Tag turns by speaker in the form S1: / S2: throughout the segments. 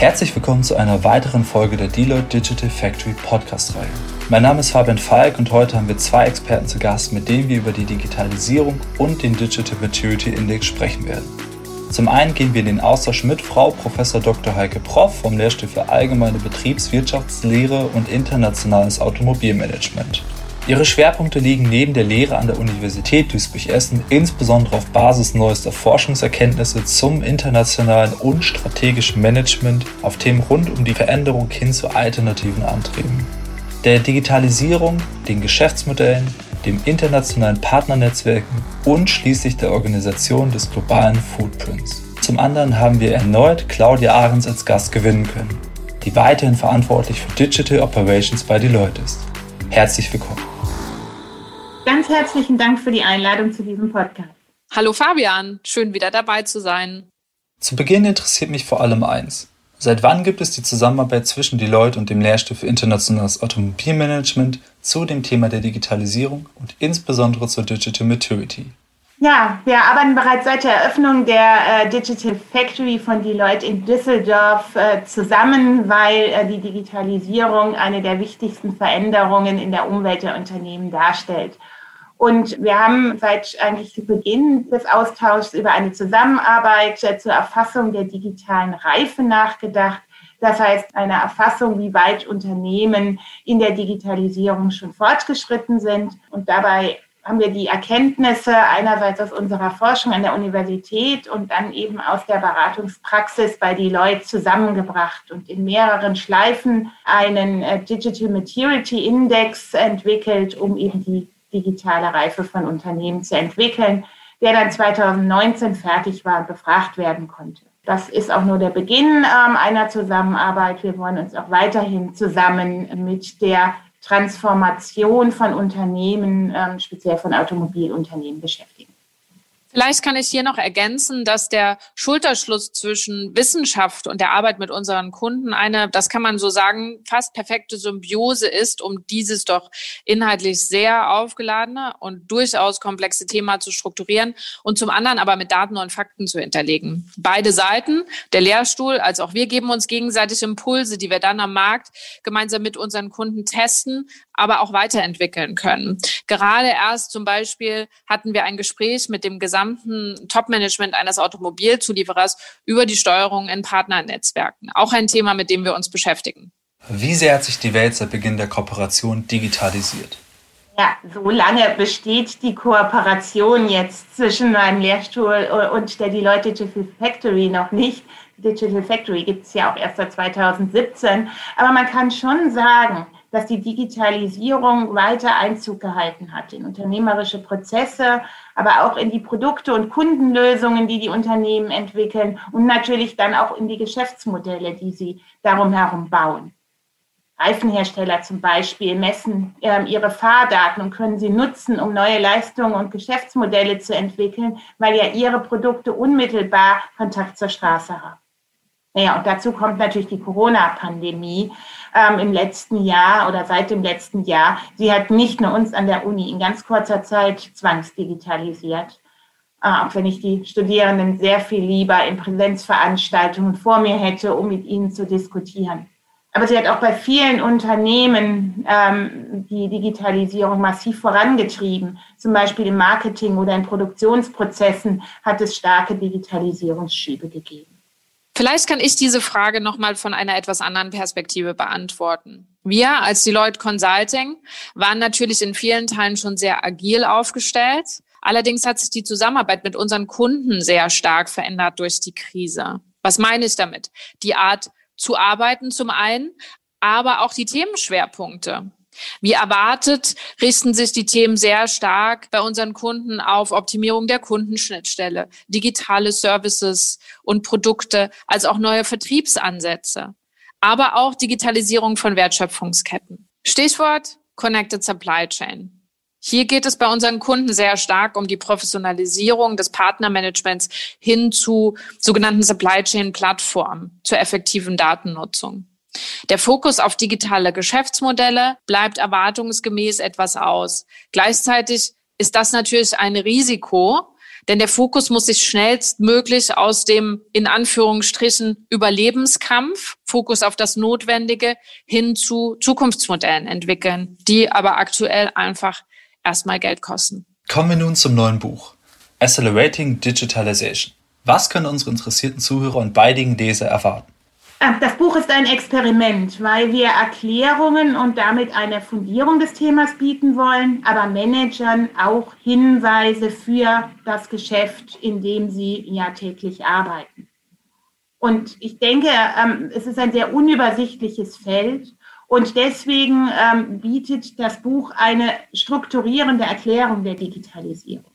S1: Herzlich willkommen zu einer weiteren Folge der Deloitte Digital Factory Podcast-Reihe. Mein Name ist Fabian Falk und heute haben wir zwei Experten zu Gast, mit denen wir über die Digitalisierung und den Digital Maturity Index sprechen werden. Zum einen gehen wir in den Austausch mit Frau Prof. Dr. Heike Proff vom Lehrstuhl für Allgemeine Betriebswirtschaftslehre und Internationales Automobilmanagement. Ihre Schwerpunkte liegen neben der Lehre an der Universität Duisburg-Essen insbesondere auf Basis neuester Forschungserkenntnisse zum internationalen und strategischen Management auf Themen rund um die Veränderung hin zu alternativen Antrieben. Der Digitalisierung, den Geschäftsmodellen, dem internationalen Partnernetzwerken und schließlich der Organisation des globalen Footprints. Zum anderen haben wir erneut Claudia Ahrens als Gast gewinnen können, die weiterhin verantwortlich für Digital Operations bei Deloitte ist. Herzlich willkommen.
S2: Ganz herzlichen Dank für die Einladung zu diesem Podcast.
S3: Hallo Fabian, schön wieder dabei zu sein.
S1: Zu Beginn interessiert mich vor allem eins. Seit wann gibt es die Zusammenarbeit zwischen Deloitte und dem Lehrstuhl für internationales Automobilmanagement zu dem Thema der Digitalisierung und insbesondere zur Digital Maturity?
S2: Ja, wir arbeiten bereits seit der Eröffnung der äh, Digital Factory von Deloitte in Düsseldorf äh, zusammen, weil äh, die Digitalisierung eine der wichtigsten Veränderungen in der Umwelt der Unternehmen darstellt. Und wir haben seit eigentlich Beginn des Austauschs über eine Zusammenarbeit äh, zur Erfassung der digitalen Reife nachgedacht. Das heißt, eine Erfassung, wie weit Unternehmen in der Digitalisierung schon fortgeschritten sind. Und dabei haben wir die Erkenntnisse einerseits aus unserer Forschung an der Universität und dann eben aus der Beratungspraxis bei Deloitte zusammengebracht und in mehreren Schleifen einen äh, Digital Maturity Index entwickelt, um eben die digitale Reife von Unternehmen zu entwickeln, der dann 2019 fertig war und befragt werden konnte. Das ist auch nur der Beginn ähm, einer Zusammenarbeit. Wir wollen uns auch weiterhin zusammen mit der Transformation von Unternehmen, ähm, speziell von Automobilunternehmen beschäftigen.
S3: Vielleicht kann ich hier noch ergänzen, dass der Schulterschluss zwischen Wissenschaft und der Arbeit mit unseren Kunden eine, das kann man so sagen, fast perfekte Symbiose ist, um dieses doch inhaltlich sehr aufgeladene und durchaus komplexe Thema zu strukturieren und zum anderen aber mit Daten und Fakten zu hinterlegen. Beide Seiten, der Lehrstuhl als auch wir, geben uns gegenseitig Impulse, die wir dann am Markt gemeinsam mit unseren Kunden testen, aber auch weiterentwickeln können. Gerade erst zum Beispiel hatten wir ein Gespräch mit dem gesamten Top-Management eines Automobilzulieferers über die Steuerung in Partnernetzwerken. Auch ein Thema, mit dem wir uns beschäftigen.
S1: Wie sehr hat sich die Welt seit Beginn der Kooperation digitalisiert?
S2: Ja, so lange besteht die Kooperation jetzt zwischen meinem Lehrstuhl und der Deloitte Digital Factory noch nicht. Digital Factory gibt es ja auch erst seit 2017. Aber man kann schon sagen, dass die Digitalisierung weiter Einzug gehalten hat in unternehmerische Prozesse, aber auch in die Produkte und Kundenlösungen, die die Unternehmen entwickeln und natürlich dann auch in die Geschäftsmodelle, die sie darum herum bauen. Reifenhersteller zum Beispiel messen äh, ihre Fahrdaten und können sie nutzen, um neue Leistungen und Geschäftsmodelle zu entwickeln, weil ja ihre Produkte unmittelbar Kontakt zur Straße haben. Naja, und dazu kommt natürlich die Corona-Pandemie ähm, im letzten Jahr oder seit dem letzten Jahr. Sie hat nicht nur uns an der Uni in ganz kurzer Zeit zwangsdigitalisiert, äh, auch wenn ich die Studierenden sehr viel lieber in Präsenzveranstaltungen vor mir hätte, um mit ihnen zu diskutieren. Aber sie hat auch bei vielen Unternehmen ähm, die Digitalisierung massiv vorangetrieben. Zum Beispiel im Marketing oder in Produktionsprozessen hat es starke Digitalisierungsschübe gegeben.
S3: Vielleicht kann ich diese Frage nochmal von einer etwas anderen Perspektive beantworten. Wir als Deloitte Consulting waren natürlich in vielen Teilen schon sehr agil aufgestellt. Allerdings hat sich die Zusammenarbeit mit unseren Kunden sehr stark verändert durch die Krise. Was meine ich damit? Die Art zu arbeiten zum einen, aber auch die Themenschwerpunkte. Wie erwartet richten sich die Themen sehr stark bei unseren Kunden auf Optimierung der Kundenschnittstelle, digitale Services und Produkte, als auch neue Vertriebsansätze, aber auch Digitalisierung von Wertschöpfungsketten. Stichwort Connected Supply Chain. Hier geht es bei unseren Kunden sehr stark um die Professionalisierung des Partnermanagements hin zu sogenannten Supply Chain Plattformen zur effektiven Datennutzung. Der Fokus auf digitale Geschäftsmodelle bleibt erwartungsgemäß etwas aus. Gleichzeitig ist das natürlich ein Risiko, Denn der Fokus muss sich schnellstmöglich aus dem in Anführungsstrichen Überlebenskampf, Fokus auf das Notwendige, hin zu Zukunftsmodellen entwickeln, die aber aktuell einfach erstmal Geld kosten.
S1: Kommen wir nun zum neuen Buch. Accelerating Digitalization. Was können unsere interessierten Zuhörer und beidigen Leser erwarten?
S2: Ah, das Buch ist ein Experiment, weil wir Erklärungen und damit eine Fundierung des Themas bieten wollen, aber Managern auch Hinweise für das Geschäft, in dem sie ja täglich arbeiten. Und ich denke, ähm, es ist ein sehr unübersichtliches Feld und deswegen ähm, bietet das Buch eine strukturierende Erklärung der Digitalisierung.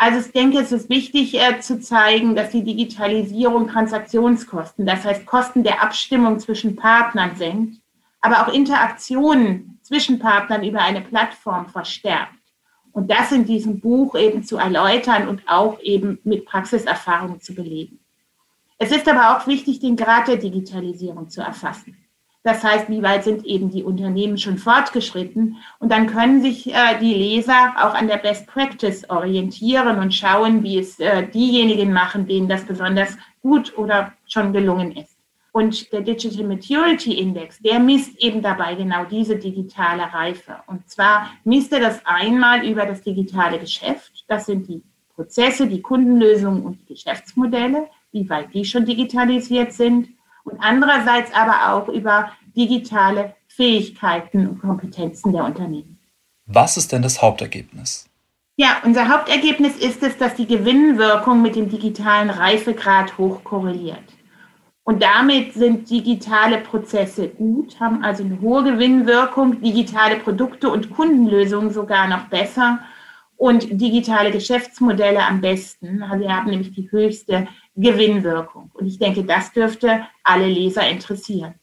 S2: Also ich denke, es ist wichtig äh, zu zeigen, dass die Digitalisierung Transaktionskosten, das heißt Kosten der Abstimmung zwischen Partnern senkt, aber auch Interaktionen zwischen Partnern über eine Plattform verstärkt. Und das in diesem Buch eben zu erläutern und auch eben mit Praxiserfahrungen zu belegen. Es ist aber auch wichtig, den Grad der Digitalisierung zu erfassen. Das heißt, wie weit sind eben die Unternehmen schon fortgeschritten? Und dann können sich äh, die Leser auch an der Best Practice orientieren und schauen, wie es äh, diejenigen machen, denen das besonders gut oder schon gelungen ist. Und der Digital Maturity Index, der misst eben dabei genau diese digitale Reife. Und zwar misst er das einmal über das digitale Geschäft. Das sind die Prozesse, die Kundenlösungen und die Geschäftsmodelle, wie weit die schon digitalisiert sind und andererseits aber auch über digitale Fähigkeiten und Kompetenzen der Unternehmen.
S1: Was ist denn das Hauptergebnis?
S2: Ja, unser Hauptergebnis ist es, dass die Gewinnwirkung mit dem digitalen Reifegrad hoch korreliert. Und damit sind digitale Prozesse gut, haben also eine hohe Gewinnwirkung, digitale Produkte und Kundenlösungen sogar noch besser und digitale Geschäftsmodelle am besten. Wir haben nämlich die höchste Gewinnwirkung. Und ich denke, das dürfte alle Leser interessieren.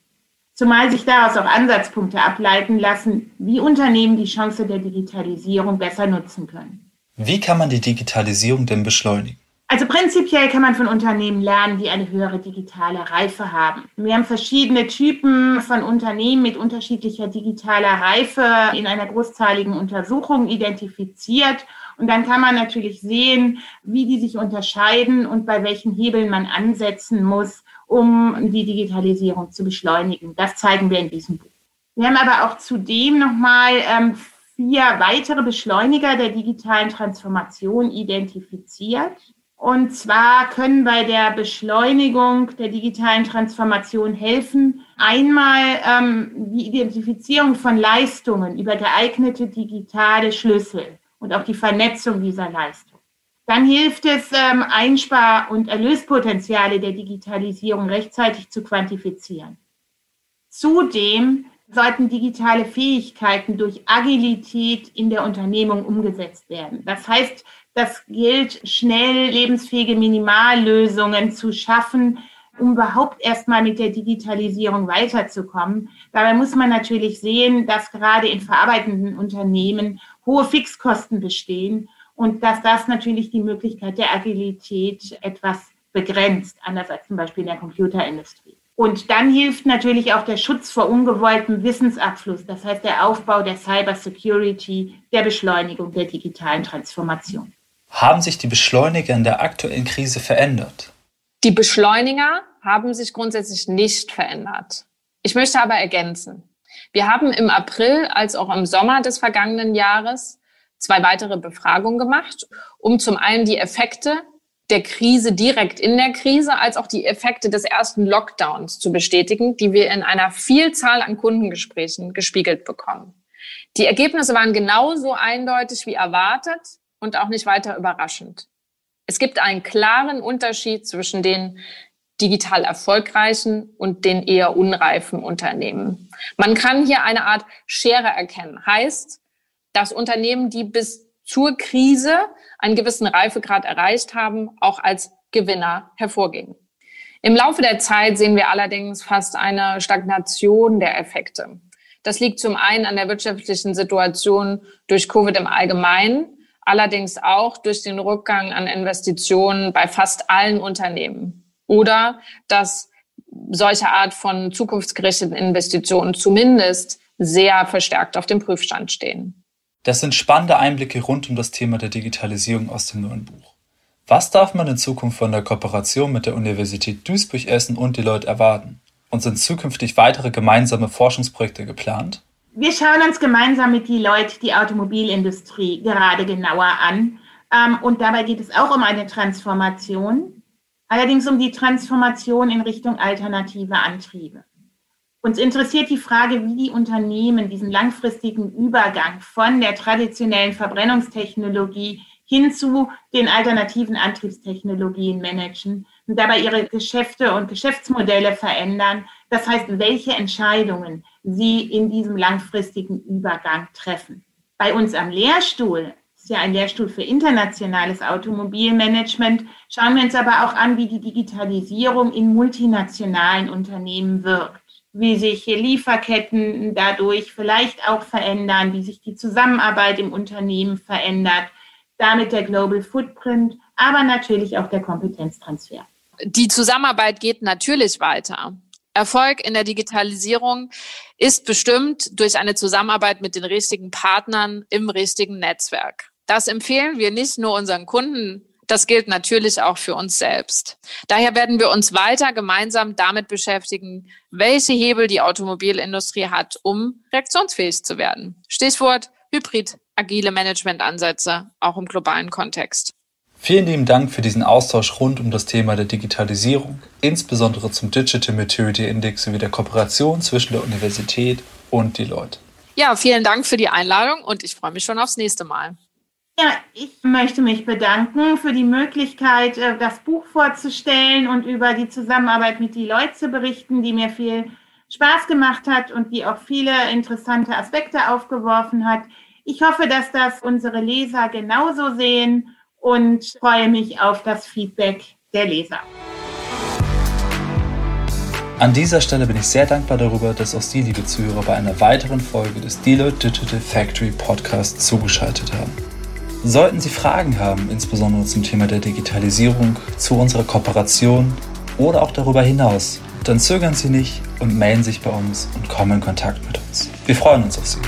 S2: Zumal sich daraus auch Ansatzpunkte ableiten lassen, wie Unternehmen die Chance der Digitalisierung besser nutzen können.
S1: Wie kann man die Digitalisierung denn beschleunigen?
S2: Also prinzipiell kann man von Unternehmen lernen, die eine höhere digitale Reife haben. Wir haben verschiedene Typen von Unternehmen mit unterschiedlicher digitaler Reife in einer großzahligen Untersuchung identifiziert. Und dann kann man natürlich sehen, wie die sich unterscheiden und bei welchen Hebeln man ansetzen muss, um die Digitalisierung zu beschleunigen. Das zeigen wir in diesem Buch. Wir haben aber auch zudem nochmal ähm, vier weitere Beschleuniger der digitalen Transformation identifiziert. Und zwar können bei der Beschleunigung der digitalen Transformation helfen, einmal ähm, die Identifizierung von Leistungen über geeignete digitale Schlüssel und auch die Vernetzung dieser Leistung. Dann hilft es, ähm, Einspar- und Erlöspotenziale der Digitalisierung rechtzeitig zu quantifizieren. Zudem sollten digitale Fähigkeiten durch Agilität in der Unternehmung umgesetzt werden. Das heißt, das gilt, schnell lebensfähige Minimallösungen zu schaffen, um überhaupt erstmal mit der Digitalisierung weiterzukommen. Dabei muss man natürlich sehen, dass gerade in verarbeitenden Unternehmen hohe Fixkosten bestehen und dass das natürlich die Möglichkeit der Agilität etwas begrenzt, anders als zum Beispiel in der Computerindustrie. Und dann hilft natürlich auch der Schutz vor ungewolltem Wissensabfluss, das heißt der Aufbau der Cybersecurity, der Beschleunigung der digitalen Transformation.
S1: Haben sich die Beschleuniger in der aktuellen Krise verändert?
S3: Die Beschleuniger haben sich grundsätzlich nicht verändert. Ich möchte aber ergänzen. Wir haben im April als auch im Sommer des vergangenen Jahres zwei weitere Befragungen gemacht, um zum einen die Effekte der Krise direkt in der Krise als auch die Effekte des ersten Lockdowns zu bestätigen, die wir in einer Vielzahl an Kundengesprächen gespiegelt bekommen. Die Ergebnisse waren genauso eindeutig wie erwartet und auch nicht weiter überraschend. Es gibt einen klaren Unterschied zwischen den digital erfolgreichen und den eher unreifen Unternehmen. Man kann hier eine Art Schere erkennen. Heißt, dass Unternehmen, die bis zur Krise einen gewissen Reifegrad erreicht haben, auch als Gewinner hervorgehen. Im Laufe der Zeit sehen wir allerdings fast eine Stagnation der Effekte. Das liegt zum einen an der wirtschaftlichen Situation durch Covid im Allgemeinen, allerdings auch durch den Rückgang an Investitionen bei fast allen Unternehmen. Oder dass solche Art von zukunftsgerichteten Investitionen zumindest sehr verstärkt auf dem Prüfstand stehen.
S1: Das sind spannende Einblicke rund um das Thema der Digitalisierung aus dem neuen Buch. Was darf man in Zukunft von der Kooperation mit der Universität Duisburg-Essen und Deloitte erwarten? Und sind zukünftig weitere gemeinsame Forschungsprojekte geplant?
S2: Wir schauen uns gemeinsam mit Deloitte die Automobilindustrie gerade genauer an. Ähm, und dabei geht es auch um eine Transformation, allerdings um die Transformation in Richtung alternative Antriebe. Uns interessiert die Frage, wie die Unternehmen diesen langfristigen Übergang von der traditionellen Verbrennungstechnologie hin zu den alternativen Antriebstechnologien managen und dabei ihre Geschäfte und Geschäftsmodelle verändern. Das heißt, welche Entscheidungen sie in diesem langfristigen Übergang treffen. Bei uns am Lehrstuhl ist ja ein Lehrstuhl für internationales Automobilmanagement. Schauen wir uns aber auch an, wie die Digitalisierung in multinationalen Unternehmen wirkt wie sich Lieferketten dadurch vielleicht auch verändern, wie sich die Zusammenarbeit im Unternehmen verändert, damit der Global Footprint, aber natürlich auch der Kompetenztransfer.
S3: Die Zusammenarbeit geht natürlich weiter. Erfolg in der Digitalisierung ist bestimmt durch eine Zusammenarbeit mit den richtigen Partnern im richtigen Netzwerk. Das empfehlen wir nicht nur unseren Kunden das gilt natürlich auch für uns selbst. Daher werden wir uns weiter gemeinsam damit beschäftigen, welche Hebel die Automobilindustrie hat, um reaktionsfähig zu werden. Stichwort Hybrid, agile Managementansätze, auch im globalen Kontext.
S1: Vielen lieben Dank für diesen Austausch rund um das Thema der Digitalisierung, insbesondere zum Digital Maturity Index sowie der Kooperation zwischen der Universität und die Leute.
S3: Ja, vielen Dank für die Einladung und ich freue mich schon aufs nächste Mal.
S2: Ja, ich möchte mich bedanken für die Möglichkeit, äh, das Buch vorzustellen und über die Zusammenarbeit mit die Leute zu berichten, die mir viel Spaß gemacht hat und die auch viele interessante Aspekte aufgeworfen hat. Ich hoffe, dass das unsere Leser genauso sehen und freue mich auf das Feedback der Leser.
S1: An dieser Stelle bin ich sehr dankbar darüber, dass auch Sie, liebe Zuhörer, bei einer weiteren Folge des Deloitte Digital Factory Podcast zugeschaltet haben. Sollten Sie Fragen haben, insbesondere zum Thema der Digitalisierung, zu unserer Kooperation oder auch darüber hinaus, dann zögern Sie nicht und melden sich bei uns und kommen in Kontakt mit uns. Wir freuen uns auf Sie.